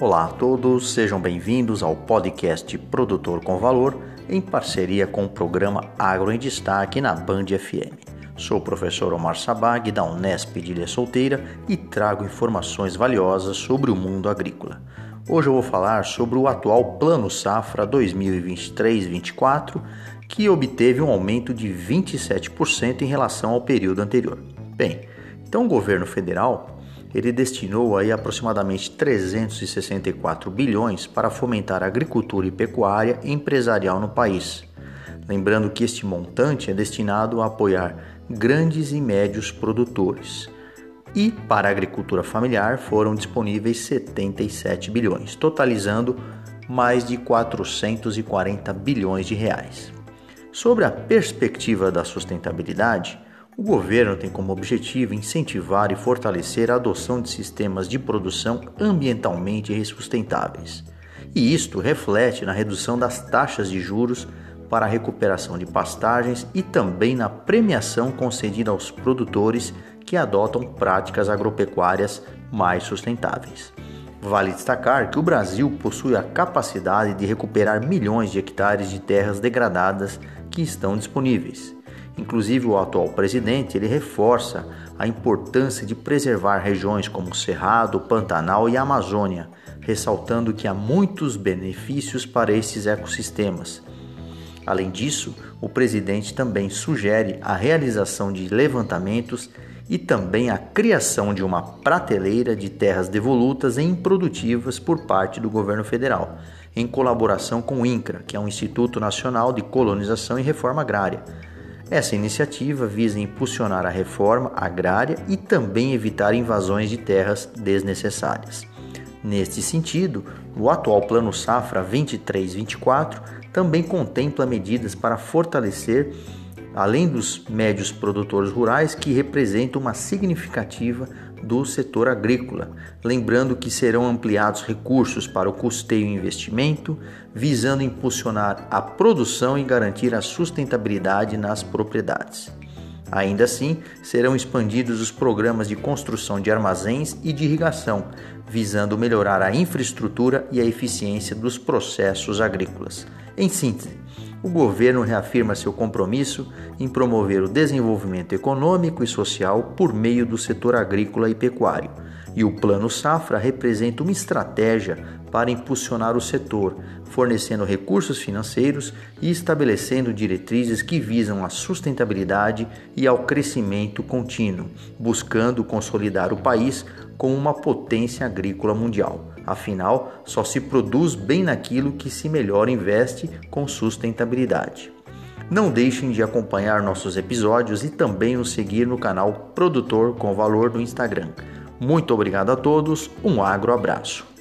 Olá a todos, sejam bem-vindos ao podcast Produtor com Valor, em parceria com o programa Agro em Destaque na Band FM. Sou o professor Omar Sabag, da Unesp de Ilha Solteira, e trago informações valiosas sobre o mundo agrícola. Hoje eu vou falar sobre o atual Plano Safra 2023-24, que obteve um aumento de 27% em relação ao período anterior. Bem, então o governo federal ele destinou aí aproximadamente 364 bilhões para fomentar a agricultura e pecuária empresarial no país. Lembrando que este montante é destinado a apoiar grandes e médios produtores. E para a agricultura familiar foram disponíveis 77 bilhões, totalizando mais de 440 bilhões de reais. Sobre a perspectiva da sustentabilidade, o governo tem como objetivo incentivar e fortalecer a adoção de sistemas de produção ambientalmente sustentáveis. E isto reflete na redução das taxas de juros para a recuperação de pastagens e também na premiação concedida aos produtores que adotam práticas agropecuárias mais sustentáveis. Vale destacar que o Brasil possui a capacidade de recuperar milhões de hectares de terras degradadas que estão disponíveis Inclusive, o atual presidente ele reforça a importância de preservar regiões como Cerrado, Pantanal e Amazônia, ressaltando que há muitos benefícios para esses ecossistemas. Além disso, o presidente também sugere a realização de levantamentos e também a criação de uma prateleira de terras devolutas e improdutivas por parte do governo federal, em colaboração com o INCRA, que é o Instituto Nacional de Colonização e Reforma Agrária essa iniciativa visa impulsionar a reforma agrária e também evitar invasões de terras desnecessárias. Neste sentido, o atual Plano Safra 23-24 também contempla medidas para fortalecer, além dos médios produtores rurais, que representam uma significativa do setor agrícola, lembrando que serão ampliados recursos para o custeio e investimento, visando impulsionar a produção e garantir a sustentabilidade nas propriedades. Ainda assim, serão expandidos os programas de construção de armazéns e de irrigação, visando melhorar a infraestrutura e a eficiência dos processos agrícolas. Em síntese, o governo reafirma seu compromisso em promover o desenvolvimento econômico e social por meio do setor agrícola e pecuário. E o Plano Safra representa uma estratégia para impulsionar o setor, fornecendo recursos financeiros e estabelecendo diretrizes que visam a sustentabilidade e ao crescimento contínuo, buscando consolidar o país como uma potência agrícola mundial. Afinal, só se produz bem naquilo que se melhor investe com sustentabilidade. Não deixem de acompanhar nossos episódios e também nos seguir no canal Produtor com Valor do Instagram. Muito obrigado a todos, um agro abraço.